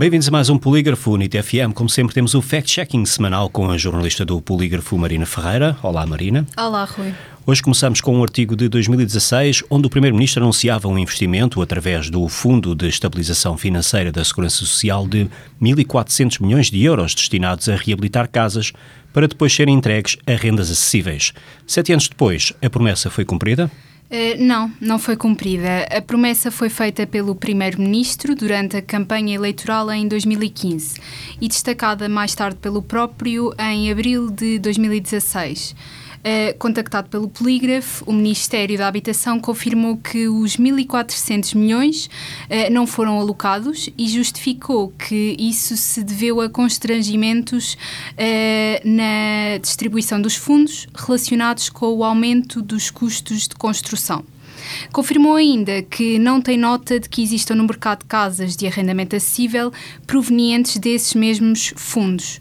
Bem-vindos a mais um Polígrafo NIT FM. Como sempre, temos o fact-checking semanal com a jornalista do Polígrafo, Marina Ferreira. Olá, Marina. Olá, Rui. Hoje começamos com um artigo de 2016, onde o Primeiro-Ministro anunciava um investimento através do Fundo de Estabilização Financeira da Segurança Social de 1.400 milhões de euros destinados a reabilitar casas para depois serem entregues a rendas acessíveis. Sete anos depois, a promessa foi cumprida? Uh, não, não foi cumprida. A promessa foi feita pelo Primeiro-Ministro durante a campanha eleitoral em 2015 e destacada mais tarde pelo próprio em abril de 2016. Uh, contactado pelo Polígrafo, o Ministério da Habitação confirmou que os 1.400 milhões uh, não foram alocados e justificou que isso se deveu a constrangimentos uh, na distribuição dos fundos relacionados com o aumento dos custos de construção. Confirmou ainda que não tem nota de que existam no mercado casas de arrendamento acessível provenientes desses mesmos fundos.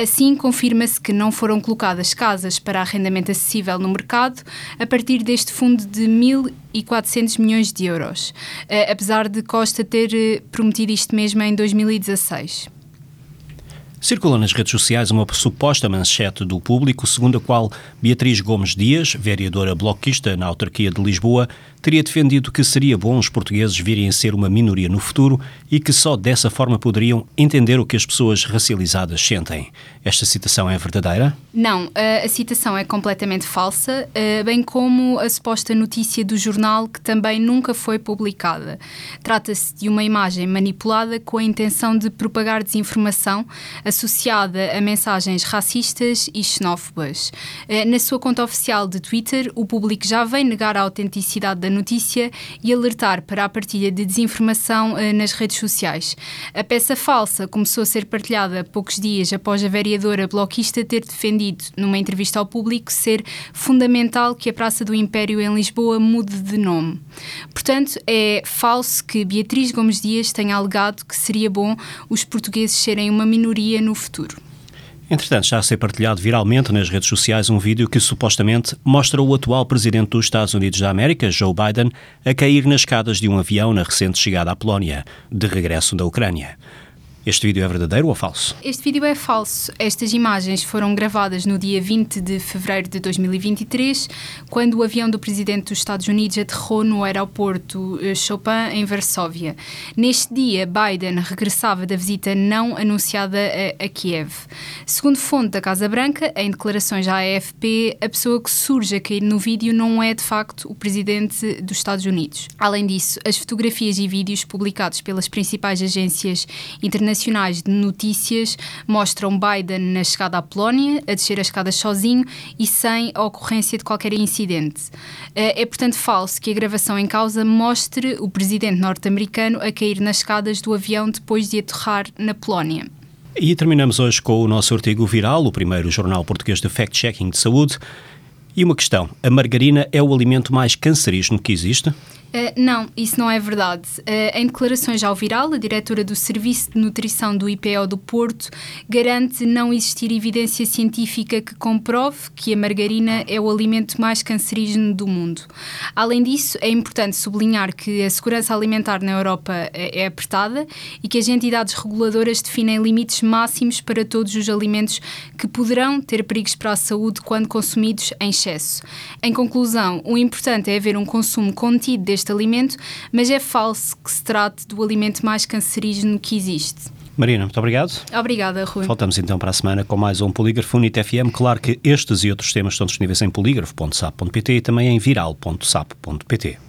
Assim, confirma-se que não foram colocadas casas para arrendamento acessível no mercado a partir deste fundo de 1.400 milhões de euros, apesar de Costa ter eh, prometido isto mesmo em 2016. Circula nas redes sociais uma suposta manchete do público, segundo a qual Beatriz Gomes Dias, vereadora bloquista na autarquia de Lisboa, teria defendido que seria bom os portugueses virem a ser uma minoria no futuro e que só dessa forma poderiam entender o que as pessoas racializadas sentem. Esta citação é verdadeira? Não, a citação é completamente falsa, bem como a suposta notícia do jornal que também nunca foi publicada. Trata-se de uma imagem manipulada com a intenção de propagar desinformação associada a mensagens racistas e xenófobas. Eh, na sua conta oficial de Twitter, o público já vem negar a autenticidade da notícia e alertar para a partilha de desinformação eh, nas redes sociais. A peça falsa começou a ser partilhada poucos dias após a vereadora bloquista ter defendido, numa entrevista ao público, ser fundamental que a Praça do Império em Lisboa mude de nome. Portanto, é falso que Beatriz Gomes Dias tenha alegado que seria bom os portugueses serem uma minoria no futuro. Entretanto, está a ser partilhado viralmente nas redes sociais um vídeo que supostamente mostra o atual presidente dos Estados Unidos da América, Joe Biden, a cair nas escadas de um avião na recente chegada à Polónia, de regresso da Ucrânia. Este vídeo é verdadeiro ou falso? Este vídeo é falso. Estas imagens foram gravadas no dia 20 de fevereiro de 2023, quando o avião do presidente dos Estados Unidos aterrou no aeroporto eh, Chopin, em Varsóvia. Neste dia, Biden regressava da visita não anunciada a, a Kiev. Segundo fonte da Casa Branca, em declarações à AFP, a pessoa que surge a cair no vídeo não é de facto o presidente dos Estados Unidos. Além disso, as fotografias e vídeos publicados pelas principais agências internacionais internacionais de notícias mostram Biden na chegada à Polónia, a descer as escadas sozinho e sem a ocorrência de qualquer incidente. Eh, é, portanto, falso que a gravação em causa mostre o presidente norte-americano a cair nas escadas do avião depois de aterrar na Polónia. E terminamos hoje com o nosso artigo viral, o primeiro jornal português de fact-checking de saúde. E uma questão: a margarina é o alimento mais cancerígeno que existe? Uh, não, isso não é verdade. Uh, em declarações ao Viral, a diretora do Serviço de Nutrição do IPO do Porto garante não existir evidência científica que comprove que a margarina é o alimento mais cancerígeno do mundo. Além disso, é importante sublinhar que a segurança alimentar na Europa é, é apertada e que as entidades reguladoras definem limites máximos para todos os alimentos que poderão ter perigos para a saúde quando consumidos em excesso. Em conclusão, o importante é haver um consumo contido deste este alimento, mas é falso que se trate do alimento mais cancerígeno que existe. Marina, muito obrigado. Obrigada, Rui. Voltamos então para a semana com mais um Polígrafo Unite FM. Claro que estes e outros temas estão disponíveis em polígrafo.sap.pt e também em viral.sap.pt.